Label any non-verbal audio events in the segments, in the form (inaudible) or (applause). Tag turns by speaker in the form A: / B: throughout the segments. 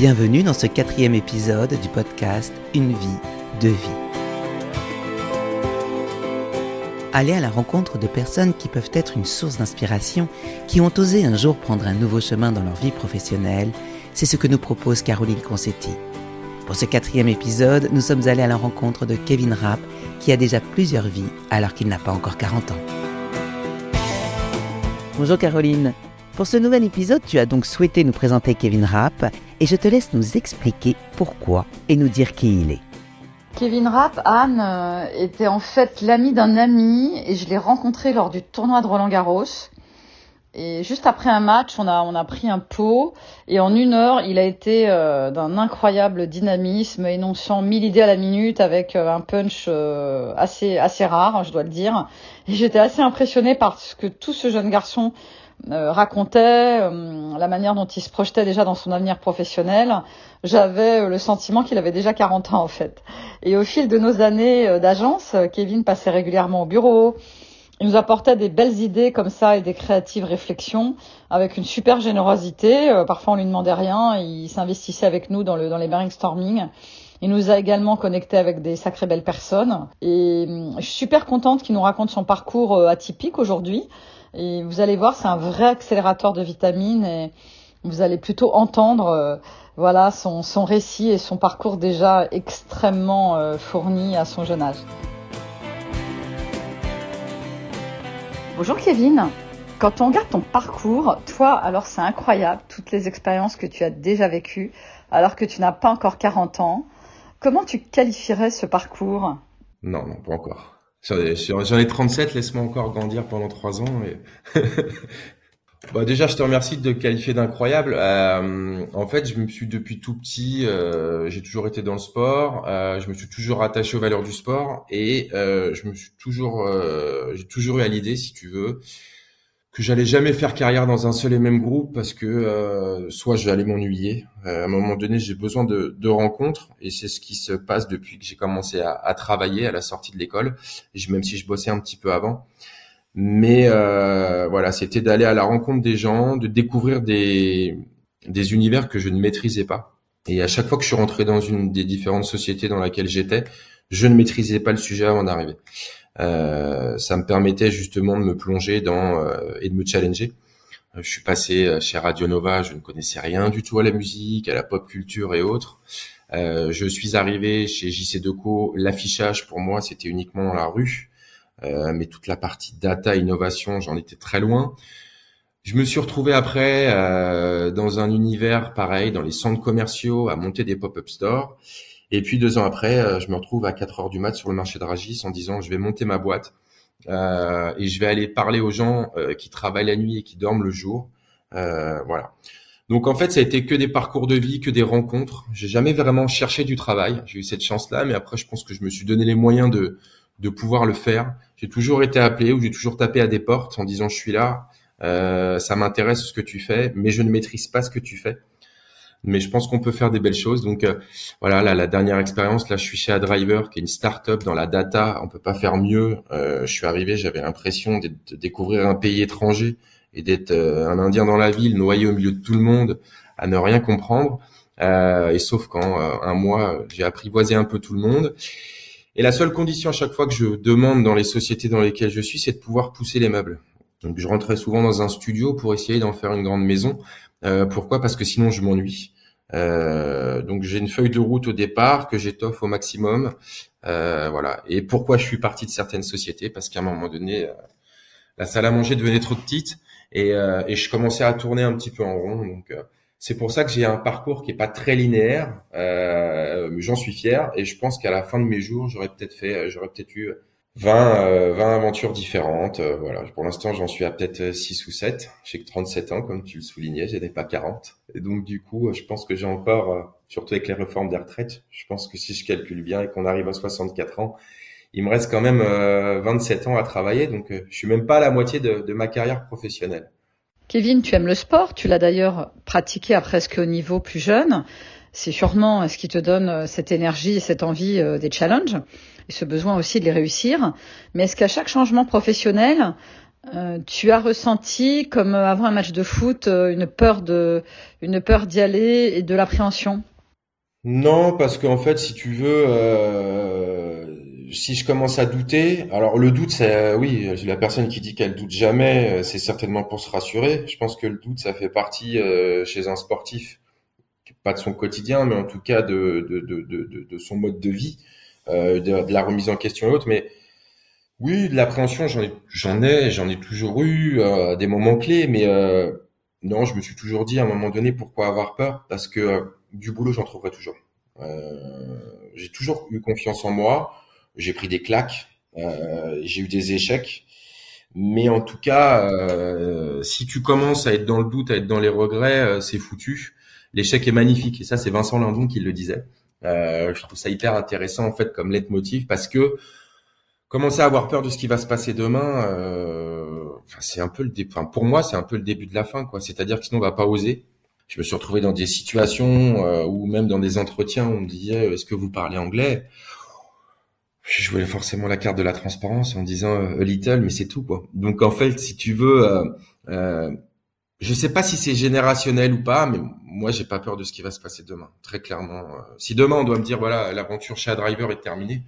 A: Bienvenue dans ce quatrième épisode du podcast Une vie, deux vies. Aller à la rencontre de personnes qui peuvent être une source d'inspiration, qui ont osé un jour prendre un nouveau chemin dans leur vie professionnelle, c'est ce que nous propose Caroline Concetti. Pour ce quatrième épisode, nous sommes allés à la rencontre de Kevin Rapp, qui a déjà plusieurs vies alors qu'il n'a pas encore 40 ans. Bonjour Caroline. Pour ce nouvel épisode, tu as donc souhaité nous présenter Kevin Rapp et je te laisse nous expliquer pourquoi et nous dire qui il est.
B: Kevin Rapp, Anne, euh, était en fait l'ami d'un ami et je l'ai rencontré lors du tournoi de Roland Garros. Et juste après un match, on a, on a pris un pot et en une heure, il a été euh, d'un incroyable dynamisme, énonçant mille idées à la minute avec euh, un punch assez, assez rare, je dois le dire. Et j'étais assez impressionnée par ce que tout ce jeune garçon euh, racontait, euh, la manière dont il se projetait déjà dans son avenir professionnel, j'avais euh, le sentiment qu'il avait déjà 40 ans en fait. Et au fil de nos années d'agence, Kevin passait régulièrement au bureau, il nous apportait des belles idées comme ça et des créatives réflexions avec une super générosité. parfois on lui demandait rien, il s'investissait avec nous dans, le, dans les brainstorming. Il nous a également connectés avec des sacrées belles personnes. Et je suis super contente qu'il nous raconte son parcours atypique aujourd'hui. Et vous allez voir, c'est un vrai accélérateur de vitamines et vous allez plutôt entendre euh, voilà son, son, récit et son parcours déjà extrêmement euh, fourni à son jeune âge. Bonjour Kevin. Quand on regarde ton parcours, toi, alors c'est incroyable, toutes les expériences que tu as déjà vécues, alors que tu n'as pas encore 40 ans. Comment tu qualifierais ce parcours?
C: Non, non, pas encore. J'en ai 37, laisse-moi encore grandir pendant trois ans. Et... (laughs) bah déjà, je te remercie de qualifier d'incroyable. Euh, en fait, je me suis depuis tout petit, euh, j'ai toujours été dans le sport. Euh, je me suis toujours attaché aux valeurs du sport et je me suis toujours, j'ai toujours eu à l'idée, si tu veux, que j'allais jamais faire carrière dans un seul et même groupe parce que euh, soit j'allais m'ennuyer. Euh, à un moment donné, j'ai besoin de, de, rencontres et c'est ce qui se passe depuis que j'ai commencé à, à, travailler à la sortie de l'école, même si je bossais un petit peu avant. Mais euh, voilà, c'était d'aller à la rencontre des gens, de découvrir des, des univers que je ne maîtrisais pas. Et à chaque fois que je suis rentré dans une des différentes sociétés dans laquelle j'étais, je ne maîtrisais pas le sujet avant d'arriver. Euh, ça me permettait justement de me plonger dans euh, et de me challenger. Euh, je suis passé chez Radio Nova, je ne connaissais rien du tout à la musique, à la pop culture et autres. Euh, je suis arrivé chez JC Deco, l'affichage pour moi c'était uniquement la rue, euh, mais toute la partie data, innovation, j'en étais très loin. Je me suis retrouvé après euh, dans un univers pareil, dans les centres commerciaux, à monter des pop-up stores. Et puis deux ans après, euh, je me retrouve à 4 heures du mat sur le marché de Ragis en disant je vais monter ma boîte euh, et je vais aller parler aux gens euh, qui travaillent la nuit et qui dorment le jour. Euh, voilà. Donc en fait, ça a été que des parcours de vie, que des rencontres. J'ai jamais vraiment cherché du travail. J'ai eu cette chance-là, mais après, je pense que je me suis donné les moyens de de pouvoir le faire. J'ai toujours été appelé ou j'ai toujours tapé à des portes en disant je suis là, euh, ça m'intéresse ce que tu fais, mais je ne maîtrise pas ce que tu fais mais je pense qu'on peut faire des belles choses. Donc euh, voilà, la dernière expérience, là, je suis chez Adriver, qui est une start-up dans la data. On peut pas faire mieux. Euh, je suis arrivé, j'avais l'impression de, découvrir un pays étranger et d'être euh, un Indien dans la ville, noyé au milieu de tout le monde, à ne rien comprendre. et sauf quand un mois, j'ai apprivoisé un peu tout le monde. Et la seule condition à chaque fois que je demande dans les sociétés dans lesquelles je suis, c'est de pouvoir pousser les meubles. Donc je rentrais souvent dans un studio pour essayer d'en faire une grande maison. Euh, pourquoi? Parce que sinon je m'ennuie. Euh, donc j'ai une feuille de route au départ que j'étoffe au maximum. Euh, voilà. Et pourquoi je suis parti de certaines sociétés? Parce qu'à un moment donné, euh, la salle à manger devenait trop petite et, euh, et, je commençais à tourner un petit peu en rond. Donc c'est pour ça que j'ai un parcours qui est pas très linéaire, j'en suis fier et je pense qu'à la fin de mes jours, j'aurais peut-être fait, j'aurais peut-être eu 20, 20 euh, aventures différentes. Euh, voilà, pour l'instant, j'en suis à peut-être 6 ou 7. J'ai que 37 ans, comme tu le soulignais, je n'ai pas 40. Et donc, du coup, je pense que j'ai encore, euh, surtout avec les réformes des retraites, je pense que si je calcule bien et qu'on arrive à 64 ans, il me reste quand même 27 ans à travailler. Donc, je suis même pas à la moitié de, de ma carrière professionnelle.
B: Kevin, tu aimes le sport. Tu l'as d'ailleurs pratiqué à presque au niveau plus jeune. C'est sûrement ce qui te donne cette énergie et cette envie des challenges et ce besoin aussi de les réussir. Mais est-ce qu'à chaque changement professionnel, euh, tu as ressenti, comme avant un match de foot, euh, une peur d'y aller et de l'appréhension?
C: Non, parce qu'en fait, si tu veux, euh, si je commence à douter, alors le doute, c'est oui, la personne qui dit qu'elle doute jamais, c'est certainement pour se rassurer. Je pense que le doute, ça fait partie chez un sportif, pas de son quotidien, mais en tout cas de de, de, de, son mode de vie, de, de, la remise en question et autres. Mais oui, de l'appréhension, j'en ai, j'en ai, j'en ai toujours eu euh, des moments clés, mais euh, non, je me suis toujours dit à un moment donné pourquoi avoir peur, parce que euh, du boulot, j'en trouverai toujours. j'ai toujours eu confiance en moi. J'ai pris des claques, j'ai eu des échecs, mais en tout cas, si tu commences à être dans le doute, à être dans les regrets, c'est foutu. L'échec est magnifique, et ça, c'est Vincent Lindon qui le disait. je trouve ça hyper intéressant en fait comme leitmotiv parce que commencer à avoir peur de ce qui va se passer demain, euh, c'est un peu le. Enfin, pour moi, c'est un peu le début de la fin, quoi. C'est-à-dire que sinon, on va pas oser. Je me suis retrouvé dans des situations euh, ou même dans des entretiens où on me disait euh, Est-ce que vous parlez anglais? Je jouais forcément la carte de la transparence en disant a little, mais c'est tout, quoi. Donc en fait, si tu veux, euh, je sais pas si c'est générationnel ou pas, mais moi, j'ai pas peur de ce qui va se passer demain. Très clairement. Si demain on doit me dire voilà, l'aventure chez Driver est terminée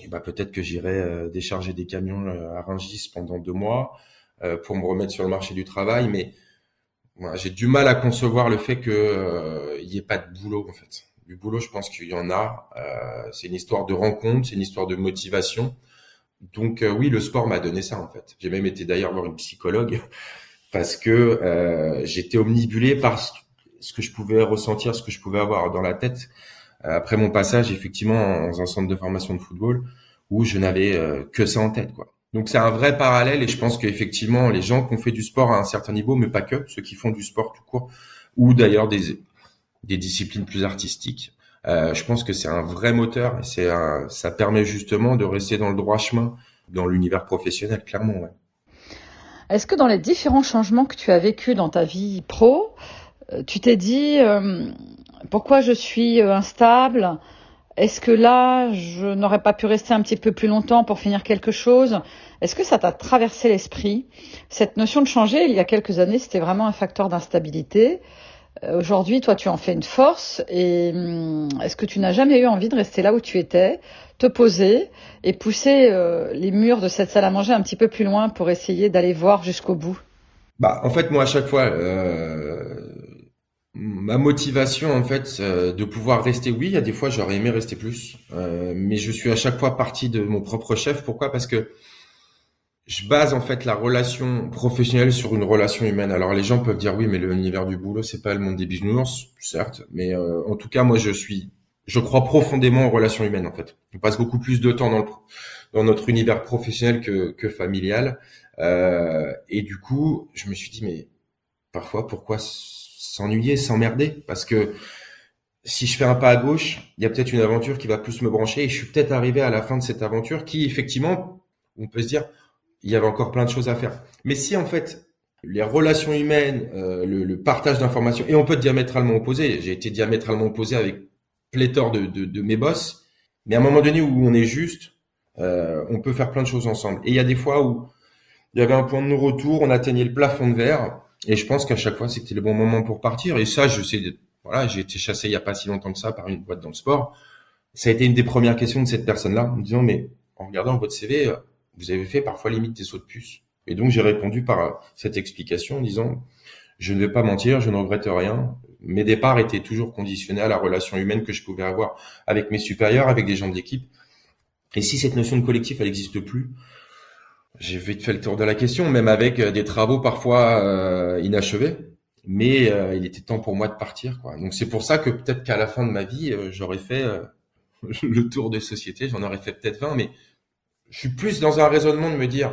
C: et bah peut-être que j'irai euh, décharger des camions euh, à Rungis pendant deux mois euh, pour me remettre sur le marché du travail. Mais j'ai du mal à concevoir le fait qu'il n'y ait pas de boulot en fait. Du boulot, je pense qu'il y en a. c'est une histoire de rencontre, c'est une histoire de motivation. Donc oui, le sport m'a donné ça en fait. J'ai même été d'ailleurs voir une psychologue (laughs) parce que j'étais omnibulé par ce que je pouvais ressentir, ce que je pouvais avoir dans la tête après mon passage effectivement dans un centre de formation de football où je n'avais euh, que ça en tête quoi. Donc c'est un vrai parallèle et je pense qu'effectivement les gens qui ont fait du sport à un certain niveau, mais pas que, ceux qui font du sport tout court, ou d'ailleurs des, des disciplines plus artistiques, euh, je pense que c'est un vrai moteur et c'est ça permet justement de rester dans le droit chemin dans l'univers professionnel, clairement.
B: Est-ce que dans les différents changements que tu as vécu dans ta vie pro, euh, tu t'es dit euh, pourquoi je suis euh, instable? Est-ce que là, je n'aurais pas pu rester un petit peu plus longtemps pour finir quelque chose? Est-ce que ça t'a traversé l'esprit? Cette notion de changer, il y a quelques années, c'était vraiment un facteur d'instabilité. Euh, aujourd'hui, toi, tu en fais une force. Et hum, est-ce que tu n'as jamais eu envie de rester là où tu étais, te poser et pousser euh, les murs de cette salle à manger un petit peu plus loin pour essayer d'aller voir jusqu'au bout?
C: Bah, en fait, moi, à chaque fois, euh, ma motivation en fait euh, de pouvoir rester oui il y a des fois j'aurais aimé rester plus euh, mais je suis à chaque fois parti de mon propre chef. Pourquoi? Parce que je base en fait la relation professionnelle sur une relation humaine. Alors les gens peuvent dire oui mais l'univers du boulot c'est pas le monde des bisounours certes mais euh, en tout cas moi je suis je crois profondément aux relations humaines en fait. On passe beaucoup plus de temps dans le dans notre univers professionnel que que familial. Et du coup je me suis dit mais parfois pourquoi s'ennuyer, s'emmerder, parce que si je fais un pas à gauche, il y a peut-être une aventure qui va plus me brancher et je suis peut-être arrivé à la fin de cette aventure qui, effectivement, on peut se dire, il y avait encore plein de choses à faire. Mais si en fait les relations humaines, euh, le, partage d'informations, et on peut être diamétralement opposé. J'ai été diamétralement opposé avec pléthore de, mes boss, mais à un moment donné où on est juste, euh, on peut faire plein de choses ensemble. Et il y a des fois où il y avait un point de non-retour, on atteignait le plafond de verre, et je pense qu'à chaque fois, c'était le bon moment pour partir. Et ça, je sais, voilà, j'ai été chassé il y a pas si longtemps que ça par une boîte dans le sport. Ça a été une des premières questions de cette personne-là, en me disant, mais en regardant votre CV, euh, vous avez fait parfois limite des sauts de puce. Et donc, j'ai répondu par euh, cette explication en disant, je ne vais pas mentir, je ne regrette rien. Mes départs étaient toujours conditionnés à la relation humaine que je pouvais avoir avec mes supérieurs, avec des gens de l'équipe. Et si cette notion de collectif, elle n'existe plus, j'ai vite fait le tour de la question, même avec euh, des travaux parfois euh, inachevés. Mais euh, il était temps pour moi de partir. Quoi. Donc c'est pour ça que peut-être qu'à la fin de ma vie, j'aurais fait (laughs) le tour des sociétés. J'en aurais fait peut-être 20, mais je suis plus dans un raisonnement de me dire,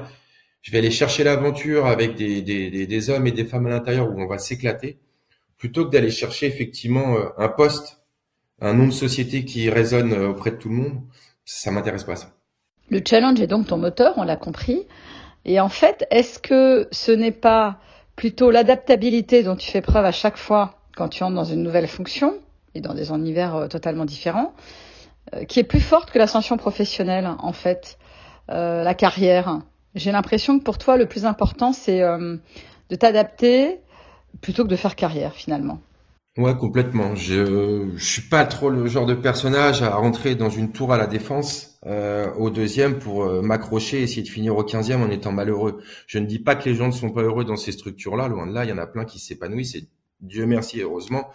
C: je vais aller chercher l'aventure avec des, des, des, hommes et des femmes à l'intérieur où on va s'éclater, plutôt que d'aller chercher effectivement un poste, un nom de société qui résonne auprès de tout le monde. Ça m'intéresse pas ça.
B: Le challenge est donc ton moteur, on l'a compris. Et en fait, est-ce que ce n'est pas plutôt l'adaptabilité dont tu fais preuve à chaque fois quand tu entres dans une nouvelle fonction et dans des univers euh, totalement différents, euh, qui est plus forte que l'ascension professionnelle, en fait, euh, la carrière? J'ai l'impression que pour toi, le plus important, c'est de t'adapter plutôt que de faire carrière finalement.
C: Ouais, complètement. Je, je suis pas trop le genre de personnage à rentrer dans une tour à la défense euh, au deuxième pour euh, m'accrocher et essayer de finir au quinzième en étant malheureux. Je ne dis pas que les gens ne sont pas heureux dans ces structures-là. Loin de là, il y en a plein qui s'épanouissent et Dieu merci, heureusement.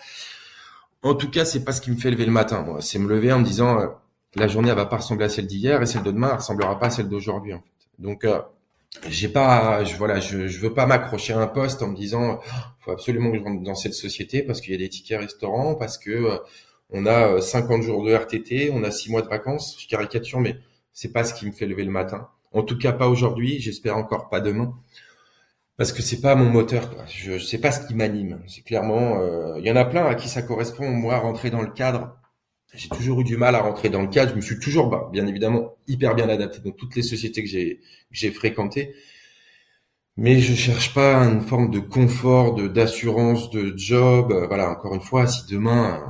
C: En tout cas, c'est pas ce qui me fait lever le matin. C'est me lever en me disant euh, la journée elle va pas ressembler à celle d'hier et celle de demain elle ressemblera pas à celle d'aujourd'hui. En fait. Donc euh, j'ai pas, je, voilà, je, je veux pas m'accrocher à un poste en me disant, oh, faut absolument que je rentre dans cette société parce qu'il y a des tickets restaurants, parce que euh, on a 50 euh, jours de RTT, on a 6 mois de vacances. Je caricature, mais c'est pas ce qui me fait lever le matin. En tout cas, pas aujourd'hui. J'espère encore pas demain, parce que c'est pas mon moteur. Quoi. Je, sais pas ce qui m'anime. C'est clairement, euh, il y en a plein à qui ça correspond. Moi, rentrer dans le cadre, j'ai toujours eu du mal à rentrer dans le cadre. Je me suis toujours, bah, bien évidemment, hyper bien adapté dans toutes les sociétés que j'ai j'ai fréquentées. Mais je cherche pas une forme de confort, de d'assurance, de job. Voilà, encore une fois, si demain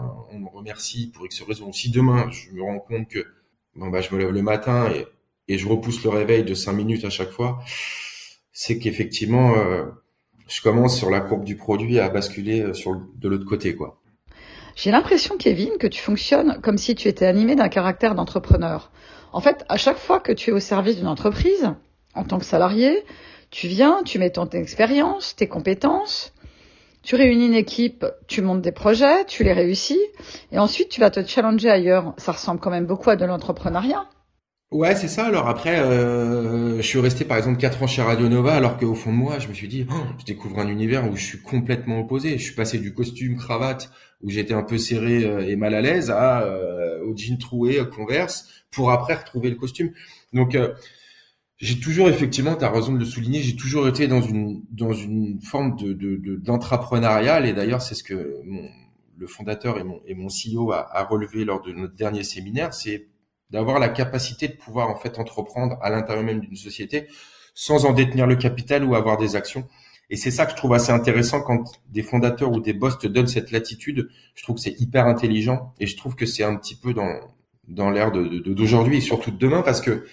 C: remercie pour X raison, si demain je me rends compte que bon bah je me lève le matin et, je repousse le réveil de cinq minutes à chaque fois, c'est qu'effectivement euh, je commence sur la courbe du produit à basculer euh, sur de l'autre côté quoi.
B: J'ai l'impression, Kevin, que tu fonctionnes comme si tu étais animé d'un caractère d'entrepreneur. En fait, à chaque fois que tu es au service d'une entreprise, en tant que salarié, tu viens, tu mets ton expérience, tes compétences, tu réunis une équipe, tu montes des projets, tu les réussis, et ensuite tu vas te challenger ailleurs. Ça ressemble quand même beaucoup à de l'entrepreneuriat.
C: Ouais, c'est ça. Alors après, euh, je suis resté par exemple quatre ans chez Radio Nova, alors qu'au fond de moi, je me suis dit, oh, je découvre un univers où je suis complètement opposé. Je suis passé du costume cravate où j'étais un peu serré euh, et mal à l'aise à euh, au jean troué, Converse, pour après retrouver le costume. Donc j'ai toujours effectivement, tu as raison de le souligner, j'ai toujours été dans une dans une forme de d'entrepreneurial et d'ailleurs c'est ce que mon, le fondateur et mon et mon CEO a, a relevé lors de notre dernier séminaire, c'est d'avoir la capacité de pouvoir en fait entreprendre à l'intérieur même d'une société sans en détenir le capital ou avoir des actions. Et c'est ça que je trouve assez intéressant quand des fondateurs ou des boss te donnent cette latitude. Je trouve que c'est hyper intelligent et je trouve que c'est un petit peu dans dans l'ère d'aujourd'hui de, d'aujourd'hui et surtout de demain parce que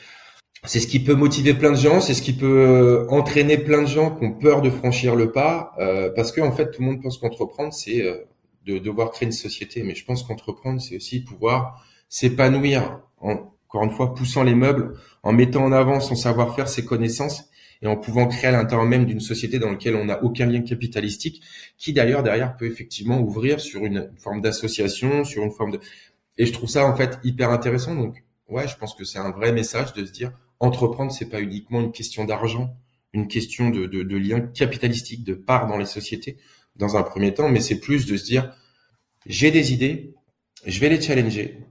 C: c'est ce qui peut motiver plein de gens, c'est ce qui peut euh, entraîner plein de gens qui ont peur de franchir le pas euh, parce que en fait tout le monde pense qu'entreprendre c'est euh, de devoir créer une société, mais je pense qu'entreprendre c'est aussi pouvoir s'épanouir en, encore une fois, poussant les meubles, en mettant en avant son savoir-faire, ses connaissances, et en pouvant créer à l'intérieur même d'une société dans laquelle on n'a aucun lien capitalistique, qui d'ailleurs derrière peut effectivement ouvrir sur une forme d'association, sur une forme de... Et je trouve ça en fait hyper intéressant. Donc ouais, je pense que c'est un vrai message de se dire entreprendre, c'est pas uniquement une question d'argent, une question de, de, de lien capitalistique, de part dans les sociétés dans un premier temps, mais c'est plus de se dire j'ai des idées, je vais les challenger,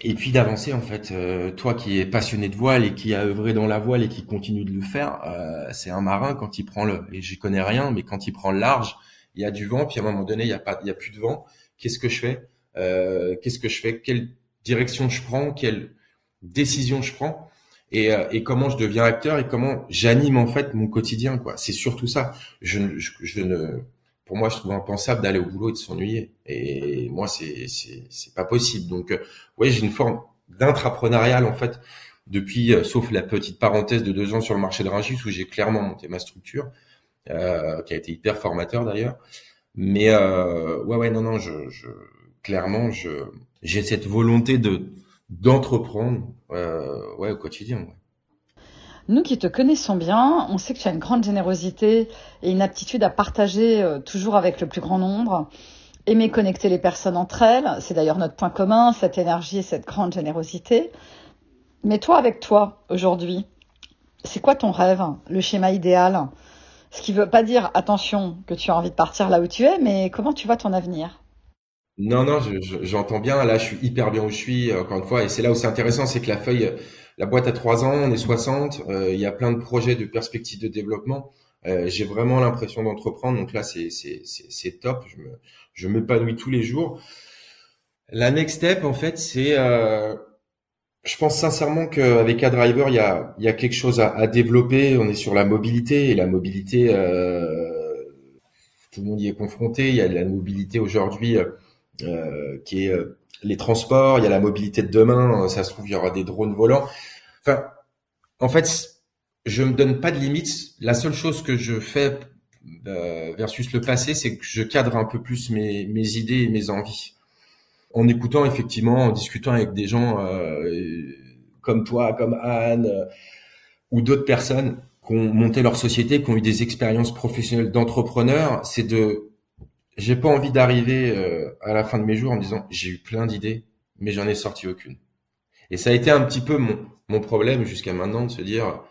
C: et puis d'avancer en fait. Euh, toi qui es passionné de voile et qui a œuvré dans la voile et qui continue de le faire, euh, c'est un marin quand il prend le. Et j'y connais rien, mais quand il prend le large, il y a du vent. Puis à un moment donné, il y a pas, il y a plus de vent. Qu'est-ce que je fais? Euh, Qu'est-ce que je fais? Quelle direction je prends? Quelle décision je prends? Et, et, comment je deviens acteur et comment j'anime en fait mon quotidien quoi. C'est surtout ça. Je, je, je ne pour moi, je trouve impensable d'aller au boulot et de s'ennuyer. Et moi, c'est c'est pas possible. Donc, euh, ouais, j'ai une forme d'intrapreneurial en fait depuis, euh, sauf la petite parenthèse de deux ans sur le marché de Rungis où j'ai clairement monté ma structure, euh, qui a été hyper formateur d'ailleurs. Mais euh, ouais, ouais, non, non, je, je clairement, je j'ai cette volonté de d'entreprendre, euh, ouais, au quotidien. Ouais.
B: Nous qui te connaissons bien, on sait que tu as une grande générosité et une aptitude à partager euh, toujours avec le plus grand nombre. Aimer connecter les personnes entre elles, c'est d'ailleurs notre point commun, cette énergie et cette grande générosité. Mais toi, avec toi, aujourd'hui, c'est quoi ton rêve, le schéma idéal? Ce qui ne veut pas dire, attention, que tu as envie de partir là où tu es, mais comment tu vois ton avenir?
C: Non, non, j'entends bien. Là, je suis hyper bien où je suis, encore une fois. Et c'est là où c'est intéressant, c'est que la feuille, la boîte a trois ans, on est 60, euh, il y a plein de projets de perspectives de développement. Euh, j'ai vraiment l'impression d'entreprendre, donc là c'est top. Je me je m'épanouis tous les jours. La next step en fait c'est euh, je pense sincèrement qu'avec AdDriver, il y a, il y a quelque chose à, à, développer. On est sur la mobilité et la mobilité, euh, tout le monde y est confronté. Il y a la mobilité aujourd'hui euh, qui est les transports, il y a la mobilité de demain, ça se trouve, il y aura des drones volants. Enfin, en fait, je me donne pas de limites. La seule chose que je fais euh, versus le passé, c'est que je cadre un peu plus mes, mes idées et mes envies. En écoutant effectivement, en discutant avec des gens euh, comme toi, comme Anne, euh, ou d'autres personnes qui ont monté leur société, qui ont eu des expériences professionnelles d'entrepreneurs, c'est de, j'ai pas envie d'arriver euh, à la fin de mes jours en me disant j'ai eu plein d'idées, mais j'en ai sorti aucune. Et ça a été un petit peu mon, mon problème jusqu'à maintenant de se dire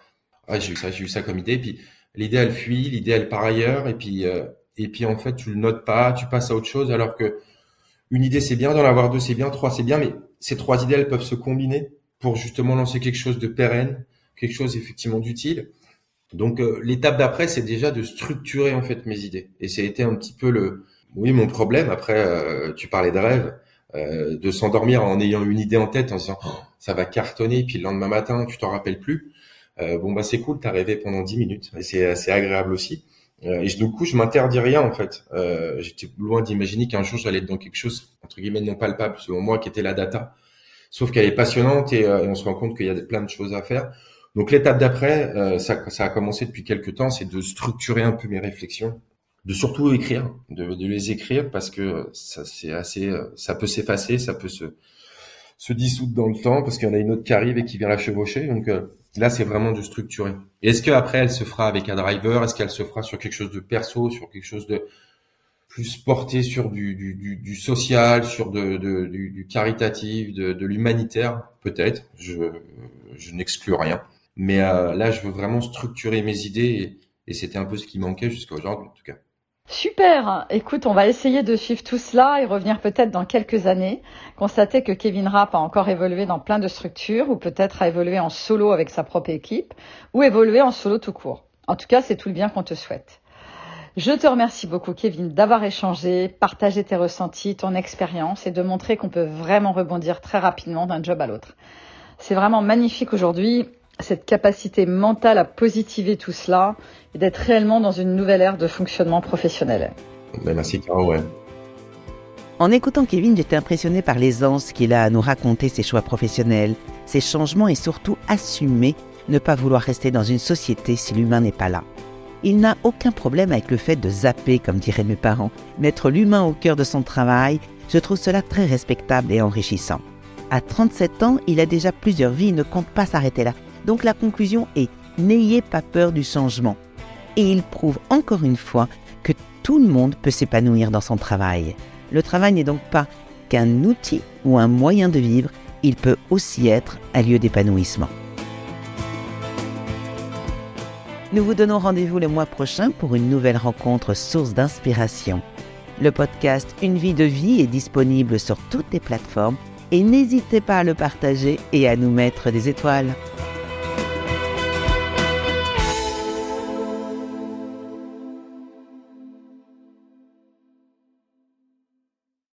C: ah j'ai eu ça, j'ai eu ça comme idée, puis l'idée elle fuit, l'idée elle part ailleurs, et puis euh, et puis en fait tu le notes pas, tu passes à autre chose, alors que une idée c'est bien, d'en avoir deux c'est bien, trois c'est bien, mais ces trois idées elles peuvent se combiner pour justement lancer quelque chose de pérenne, quelque chose effectivement d'utile. Donc euh, l'étape d'après c'est déjà de structurer en fait mes idées, et ça a été un petit peu le oui mon problème. Après euh, tu parlais de rêve. de s'endormir en ayant une idée en tête en disant oh, ça va cartonner puis le lendemain matin tu t'en rappelles plus euh, bon bah c'est cool, t'as rêvé pendant 10 minutes et c'est assez agréable aussi. Euh, et du coup, je m'interdis rien en fait. Euh, J'étais loin d'imaginer qu'un jour j'allais être dans quelque chose entre guillemets non palpable, selon moi, qui était la data. Sauf qu'elle est passionnante et, euh, on se rend compte qu'il y a plein de choses à faire. Donc l'étape d'après, euh, ça, ça, a commencé depuis quelques temps, c'est de structurer un peu mes réflexions, de surtout écrire, de, de les écrire parce que ça c'est assez, ça peut s'effacer, ça peut se se dissoudre dans le temps parce qu'il y en a une autre qui arrive et qui vient la chevaucher. Donc Là, c'est vraiment du structuré. Est-ce qu'après, elle se fera avec un driver? Est-ce qu'elle se fera sur quelque chose de perso, sur quelque chose de plus porté sur du, du, du, social, sur de, de du, du, caritatif, de, de l'humanitaire? Peut-être. Je, je n'exclus rien. Mais euh, là, je veux vraiment structurer mes idées et, et c'était un peu ce qui manquait jusqu'à aujourd'hui, en tout cas.
B: Super. Écoute, on va essayer de suivre tout cela et revenir peut-être dans quelques années, constater que Kevin Rapp a encore évolué dans plein de structures ou peut-être a évolué en solo avec sa propre équipe ou évolué en solo tout court. En tout cas, c'est tout le bien qu'on te souhaite. Je te remercie beaucoup, Kevin, d'avoir échangé, partagé tes ressentis, ton expérience et de montrer qu'on peut vraiment rebondir très rapidement d'un job à l'autre. C'est vraiment magnifique aujourd'hui cette capacité mentale à positiver tout cela et d'être réellement dans une nouvelle ère de fonctionnement professionnel.
C: Ben, merci Caro, ouais.
A: En écoutant Kevin, j'étais impressionné par l'aisance qu'il a à nous raconter ses choix professionnels, ses changements et surtout assumer ne pas vouloir rester dans une société si l'humain n'est pas là. Il n'a aucun problème avec le fait de zapper, comme diraient mes parents, mettre l'humain au cœur de son travail. Je trouve cela très respectable et enrichissant. À 37 ans, il a déjà plusieurs vies et ne compte pas s'arrêter là. Donc la conclusion est n'ayez pas peur du changement. Et il prouve encore une fois que tout le monde peut s'épanouir dans son travail. Le travail n'est donc pas qu'un outil ou un moyen de vivre, il peut aussi être un lieu d'épanouissement. Nous vous donnons rendez-vous le mois prochain pour une nouvelle rencontre source d'inspiration. Le podcast Une vie de vie est disponible sur toutes les plateformes et n'hésitez pas à le partager et à nous mettre des étoiles.